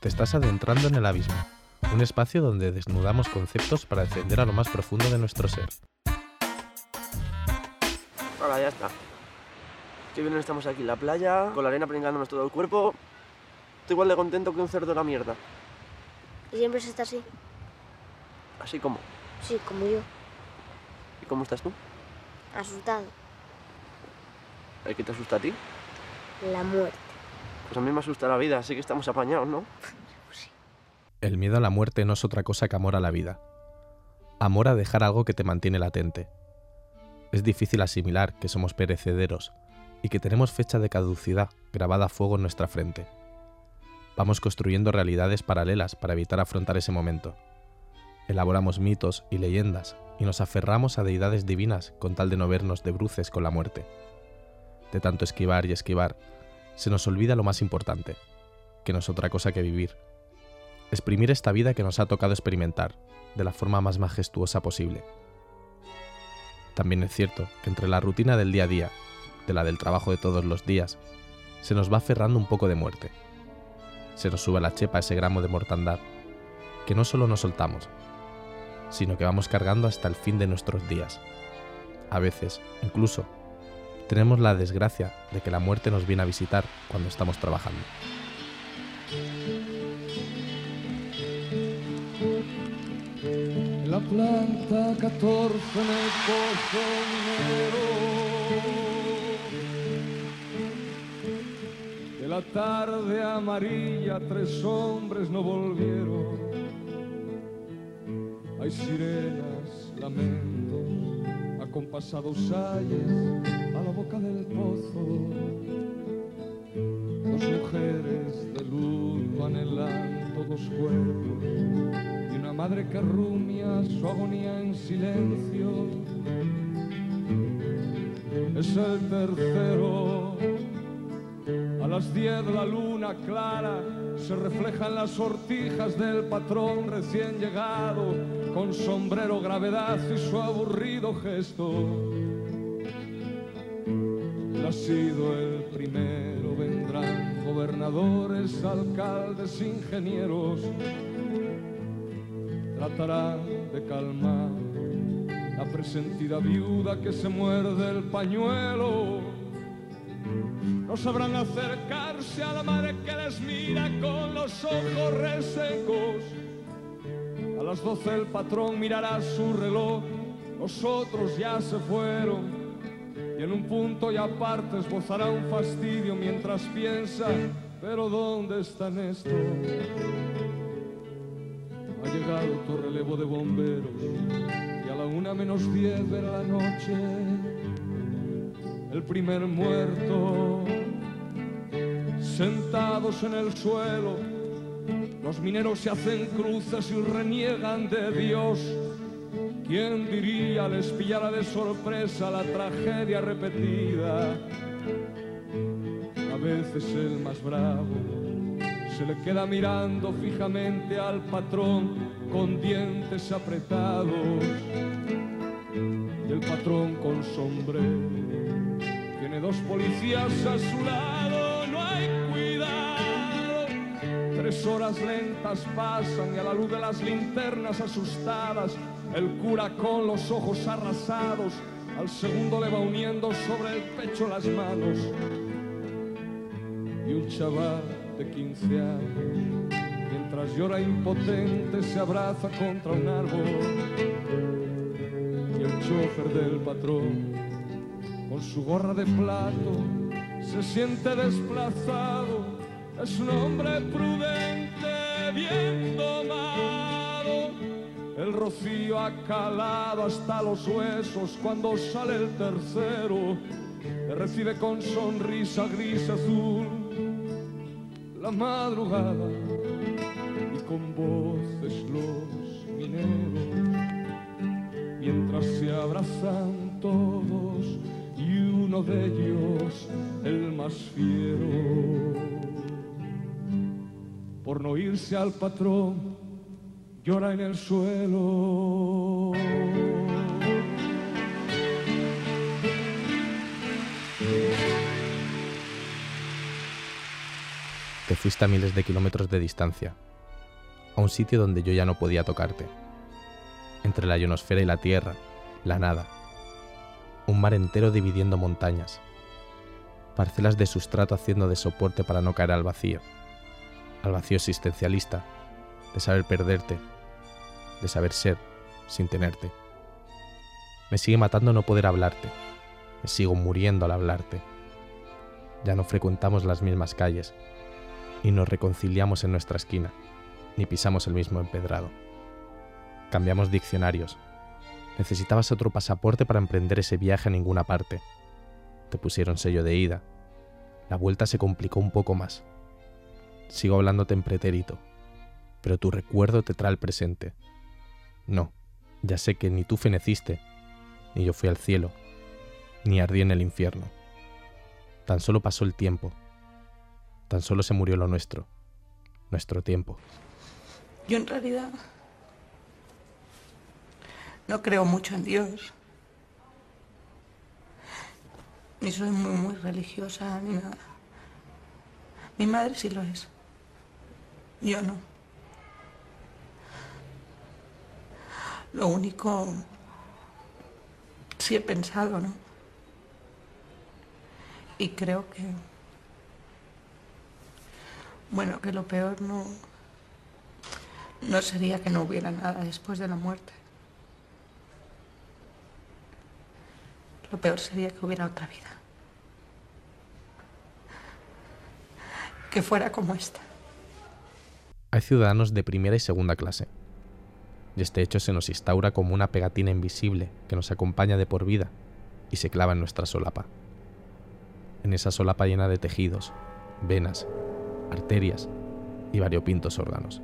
Te estás adentrando en el abismo, un espacio donde desnudamos conceptos para descender a lo más profundo de nuestro ser. Ahora ya está. Qué bien estamos aquí en la playa, con la arena pringándonos todo el cuerpo. Estoy igual de contento que un cerdo de la mierda. ¿Y siempre se está así? Así como. Sí, como yo. ¿Y cómo estás tú? Asustado. ¿El que te asusta a ti? La muerte. Pues a mí me asusta la vida, así que estamos apañados, ¿no? El miedo a la muerte no es otra cosa que amor a la vida. Amor a dejar algo que te mantiene latente. Es difícil asimilar que somos perecederos y que tenemos fecha de caducidad grabada a fuego en nuestra frente. Vamos construyendo realidades paralelas para evitar afrontar ese momento. Elaboramos mitos y leyendas y nos aferramos a deidades divinas con tal de no vernos de bruces con la muerte. De tanto esquivar y esquivar, se nos olvida lo más importante, que no es otra cosa que vivir. Exprimir esta vida que nos ha tocado experimentar, de la forma más majestuosa posible. También es cierto que entre la rutina del día a día, de la del trabajo de todos los días, se nos va aferrando un poco de muerte. Se nos sube a la chepa ese gramo de mortandad, que no solo nos soltamos, sino que vamos cargando hasta el fin de nuestros días. A veces, incluso, tenemos la desgracia de que la muerte nos viene a visitar cuando estamos trabajando. La planta 14 en el pozo minero. De la tarde amarilla tres hombres no volvieron. Hay sirenas, lamentos, acompasados ayes a la boca del pozo. Dos mujeres de luto anhelando dos cuerpos y una madre que rumia su agonía en silencio. Es el tercero. A las diez la luna clara se refleja en las sortijas del patrón recién llegado, con sombrero gravedad y su aburrido gesto. Sido el primero, vendrán gobernadores, alcaldes, ingenieros, tratarán de calmar la presentida viuda que se muerde el pañuelo. No sabrán acercarse a la madre que les mira con los ojos resecos. Las doce el patrón mirará su reloj, los otros ya se fueron. Y en un punto y aparte esbozará un fastidio mientras piensa, pero ¿dónde están estos? Ha llegado tu relevo de bomberos y a la una menos diez de la noche el primer muerto. Sentados en el suelo, los mineros se hacen cruces y reniegan de Dios. ¿Quién diría les pillara de sorpresa la tragedia repetida? A veces el más bravo se le queda mirando fijamente al patrón con dientes apretados. Y el patrón con sombrero tiene dos policías a su lado, Tres horas lentas pasan y a la luz de las linternas asustadas, el cura con los ojos arrasados, al segundo le va uniendo sobre el pecho las manos. Y un chaval de 15 años, mientras llora impotente, se abraza contra un árbol. Y el chofer del patrón con su gorra de plato, se siente desplazado. Es un hombre prudente, bien domado. El rocío ha calado hasta los huesos cuando sale el tercero. Recibe con sonrisa gris azul la madrugada y con voces los mineros. Mientras se abrazan todos y uno de ellos, el más fiero, por no irse al patrón, llora en el suelo. Te fuiste a miles de kilómetros de distancia, a un sitio donde yo ya no podía tocarte, entre la ionosfera y la Tierra, la nada, un mar entero dividiendo montañas, parcelas de sustrato haciendo de soporte para no caer al vacío al vacío existencialista, de saber perderte, de saber ser sin tenerte. Me sigue matando no poder hablarte, me sigo muriendo al hablarte. Ya no frecuentamos las mismas calles, ni nos reconciliamos en nuestra esquina, ni pisamos el mismo empedrado. Cambiamos diccionarios. Necesitabas otro pasaporte para emprender ese viaje a ninguna parte. Te pusieron sello de ida. La vuelta se complicó un poco más. Sigo hablándote en pretérito, pero tu recuerdo te trae el presente. No, ya sé que ni tú feneciste, ni yo fui al cielo, ni ardí en el infierno. Tan solo pasó el tiempo, tan solo se murió lo nuestro, nuestro tiempo. Yo en realidad no creo mucho en Dios. Ni soy muy, muy religiosa ni nada. Mi madre sí lo es. Yo no. Lo único, sí he pensado, ¿no? Y creo que, bueno, que lo peor no, no sería que no hubiera nada después de la muerte. Lo peor sería que hubiera otra vida. Que fuera como esta. Hay ciudadanos de primera y segunda clase. Y este hecho se nos instaura como una pegatina invisible que nos acompaña de por vida y se clava en nuestra solapa. En esa solapa llena de tejidos, venas, arterias y variopintos órganos.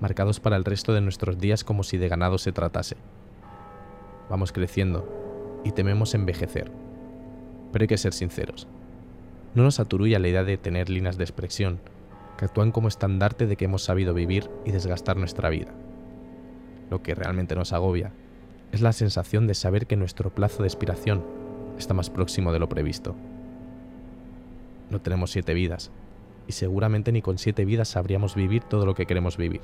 Marcados para el resto de nuestros días como si de ganado se tratase. Vamos creciendo y tememos envejecer. Pero hay que ser sinceros. No nos aturulla la idea de tener líneas de expresión que actúan como estandarte de que hemos sabido vivir y desgastar nuestra vida. Lo que realmente nos agobia es la sensación de saber que nuestro plazo de expiración está más próximo de lo previsto. No tenemos siete vidas, y seguramente ni con siete vidas sabríamos vivir todo lo que queremos vivir.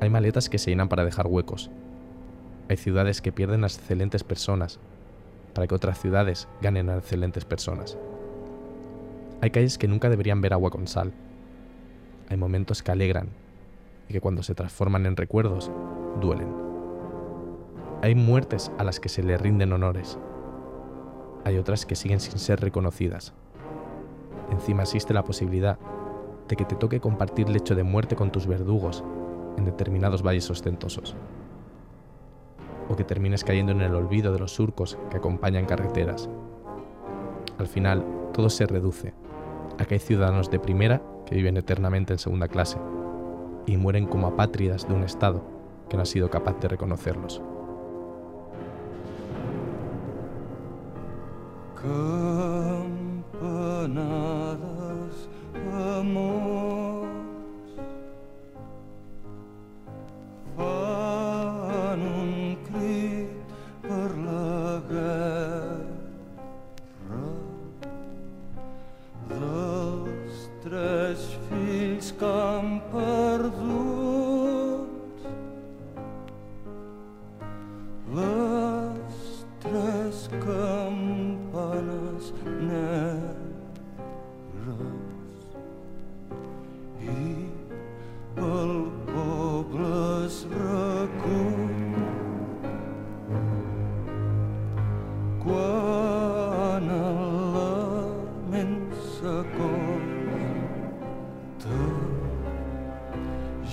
Hay maletas que se llenan para dejar huecos. Hay ciudades que pierden a excelentes personas para que otras ciudades ganen a excelentes personas. Hay calles que nunca deberían ver agua con sal. Hay momentos que alegran y que cuando se transforman en recuerdos, duelen. Hay muertes a las que se le rinden honores. Hay otras que siguen sin ser reconocidas. Encima existe la posibilidad de que te toque compartir lecho de muerte con tus verdugos en determinados valles ostentosos. O que termines cayendo en el olvido de los surcos que acompañan carreteras. Al final, todo se reduce a que hay ciudadanos de primera que viven eternamente en segunda clase y mueren como apátridas de un Estado que no ha sido capaz de reconocerlos.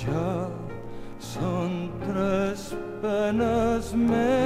Ja són tres penes més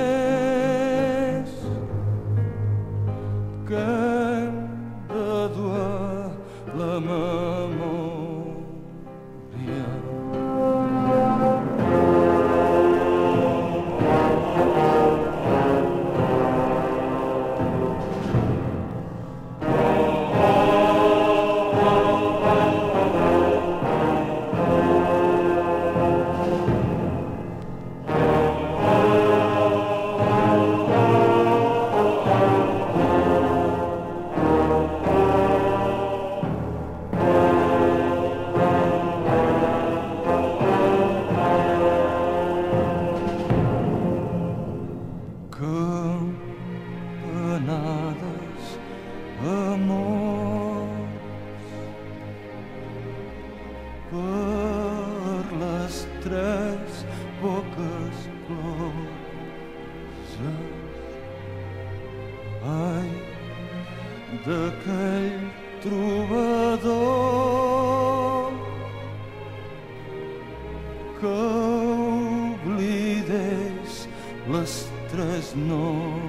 les tres notes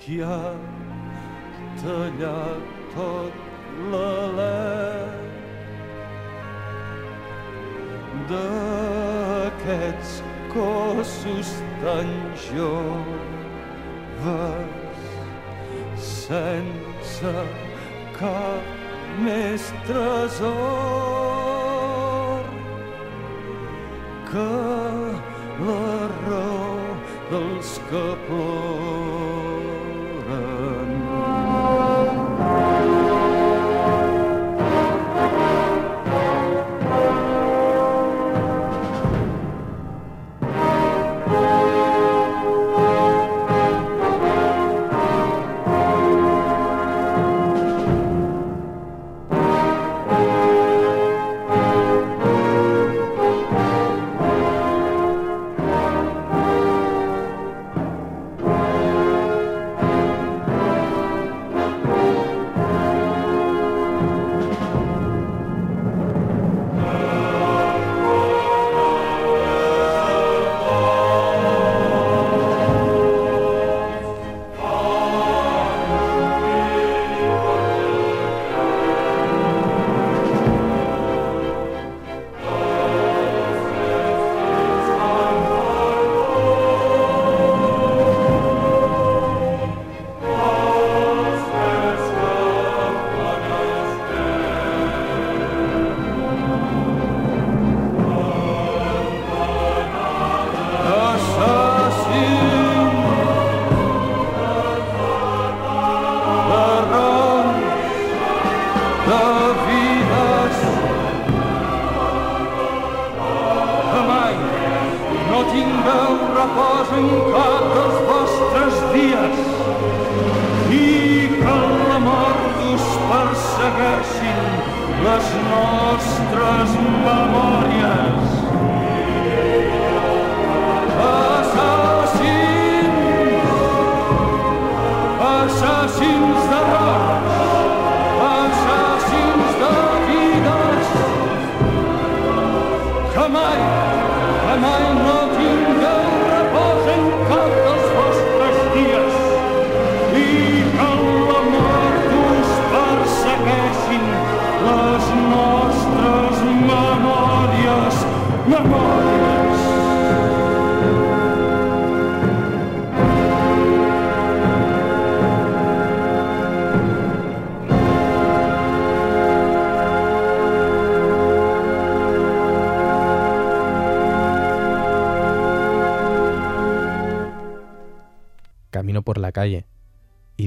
qui ha tallat tot l'alè d'aquests cossos tan joves sense cap més tresor que rău îl scăpăm.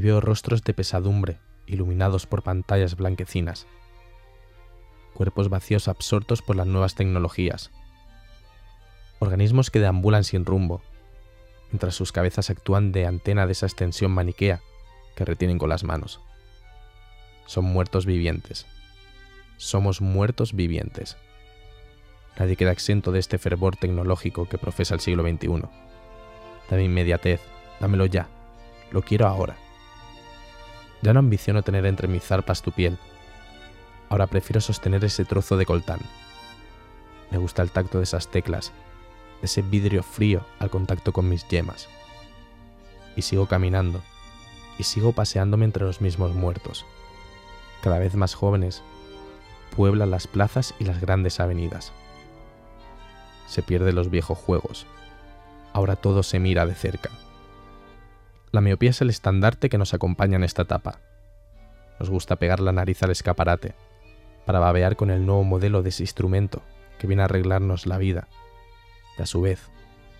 Veo rostros de pesadumbre iluminados por pantallas blanquecinas. Cuerpos vacíos absortos por las nuevas tecnologías. Organismos que deambulan sin rumbo, mientras sus cabezas actúan de antena de esa extensión maniquea que retienen con las manos. Son muertos vivientes. Somos muertos vivientes. Nadie queda exento de este fervor tecnológico que profesa el siglo XXI. Dame inmediatez, dámelo ya. Lo quiero ahora. Ya no ambiciono tener entre mis zarpas tu piel. Ahora prefiero sostener ese trozo de coltán. Me gusta el tacto de esas teclas, de ese vidrio frío al contacto con mis yemas. Y sigo caminando, y sigo paseándome entre los mismos muertos. Cada vez más jóvenes pueblan las plazas y las grandes avenidas. Se pierden los viejos juegos. Ahora todo se mira de cerca. La miopía es el estandarte que nos acompaña en esta etapa. Nos gusta pegar la nariz al escaparate, para babear con el nuevo modelo de ese instrumento que viene a arreglarnos la vida y a su vez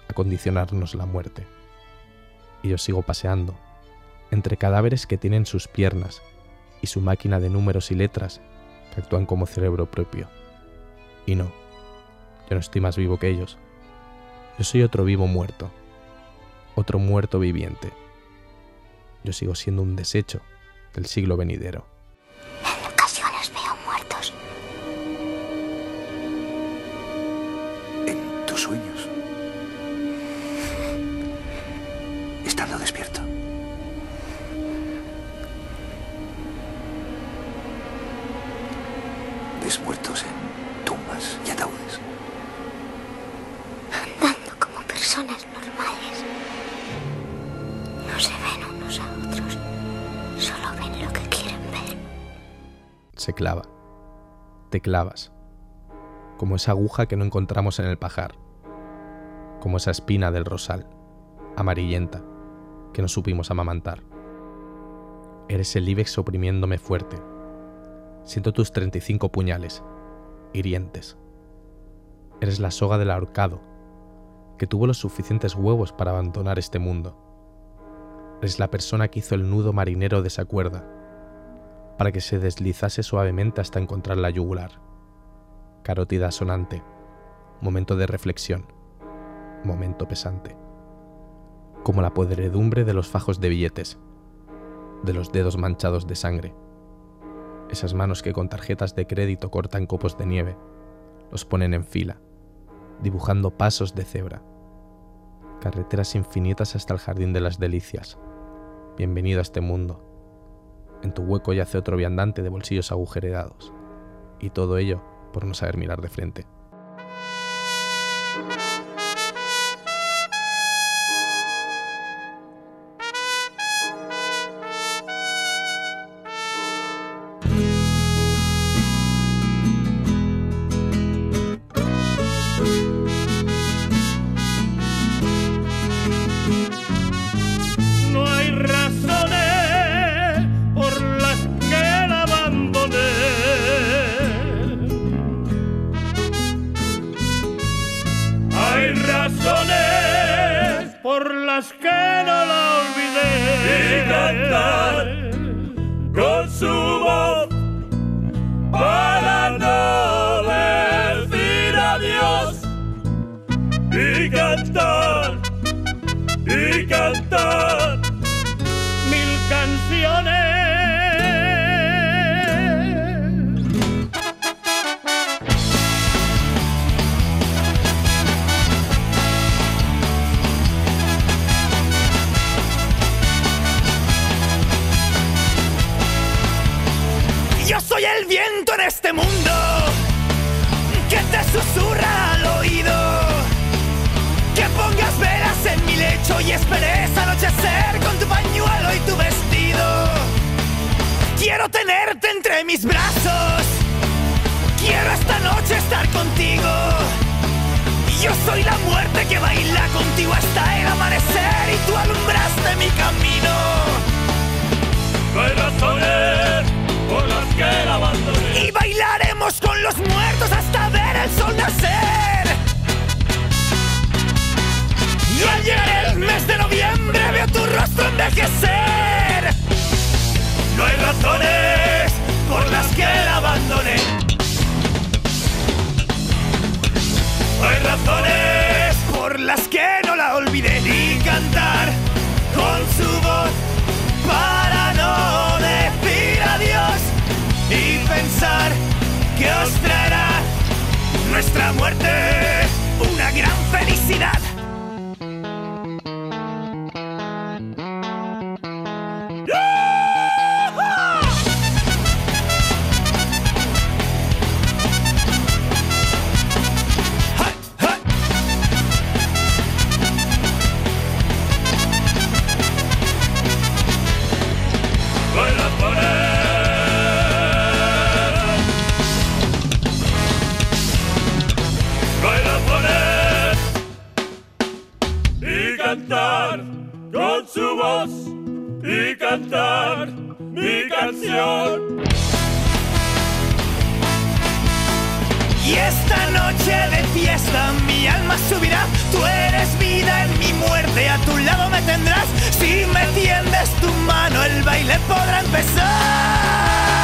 a condicionarnos la muerte. Y yo sigo paseando, entre cadáveres que tienen sus piernas y su máquina de números y letras que actúan como cerebro propio. Y no, yo no estoy más vivo que ellos. Yo soy otro vivo muerto, otro muerto viviente. Yo sigo siendo un desecho del siglo venidero. Se clava. Te clavas. Como esa aguja que no encontramos en el pajar. Como esa espina del rosal, amarillenta, que no supimos amamantar. Eres el Ibex oprimiéndome fuerte. Siento tus 35 puñales, hirientes. Eres la soga del ahorcado, que tuvo los suficientes huevos para abandonar este mundo. Eres la persona que hizo el nudo marinero de esa cuerda, para que se deslizase suavemente hasta encontrar la yugular. Carótida sonante, momento de reflexión, momento pesante. Como la podredumbre de los fajos de billetes, de los dedos manchados de sangre. Esas manos que con tarjetas de crédito cortan copos de nieve, los ponen en fila, dibujando pasos de cebra. Carreteras infinitas hasta el jardín de las delicias. Bienvenido a este mundo. En tu hueco yace otro viandante de bolsillos agujereados. Y todo ello por no saber mirar de frente. Este mundo que te susurra al oído. Que pongas velas en mi lecho y esperes anochecer con tu pañuelo y tu vestido. Quiero tenerte entre mis brazos. Quiero esta noche estar contigo. Yo soy la muerte que baila contigo hasta el amanecer y tú alumbraste mi camino. No hay razones Y bailaremos con los muertos hasta ver el sol nacer. Y al llegar el mes de noviembre veo tu rostro envejecer. No hay razones por las que la abandoné. No hay razones por las que no la olvidé. Y cantar con su voz para nuestra muerte una gran felicidad. Su voz y cantar mi canción. Y esta noche de fiesta mi alma subirá. Tú eres vida en mi muerte, a tu lado me tendrás. Si me tiendes tu mano, el baile podrá empezar.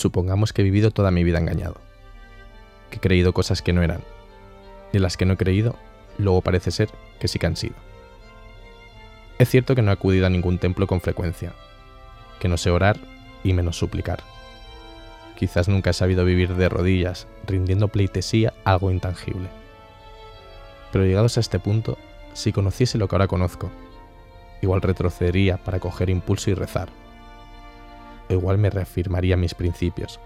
Supongamos que he vivido toda mi vida engañado, que he creído cosas que no eran, y las que no he creído, luego parece ser que sí que han sido. Es cierto que no he acudido a ningún templo con frecuencia, que no sé orar y menos suplicar. Quizás nunca he sabido vivir de rodillas, rindiendo pleitesía a algo intangible. Pero llegados a este punto, si conociese lo que ahora conozco, igual retrocedería para coger impulso y rezar. Igual me reafirmaría mis principios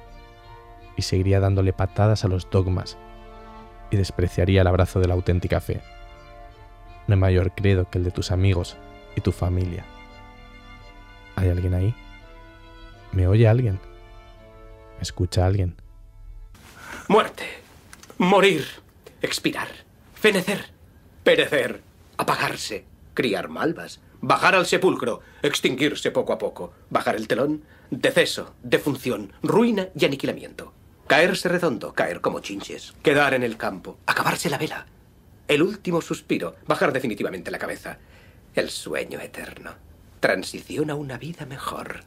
y seguiría dándole patadas a los dogmas y despreciaría el abrazo de la auténtica fe. No hay mayor credo que el de tus amigos y tu familia. ¿Hay alguien ahí? ¿Me oye alguien? ¿Me escucha alguien? Muerte. Morir. Expirar. Fenecer. Perecer. Apagarse. Criar malvas. Bajar al sepulcro. Extinguirse poco a poco. Bajar el telón. Deceso. Defunción. Ruina y aniquilamiento. Caerse redondo. Caer como chinches. Quedar en el campo. Acabarse la vela. El último suspiro. Bajar definitivamente la cabeza. El sueño eterno. Transición a una vida mejor.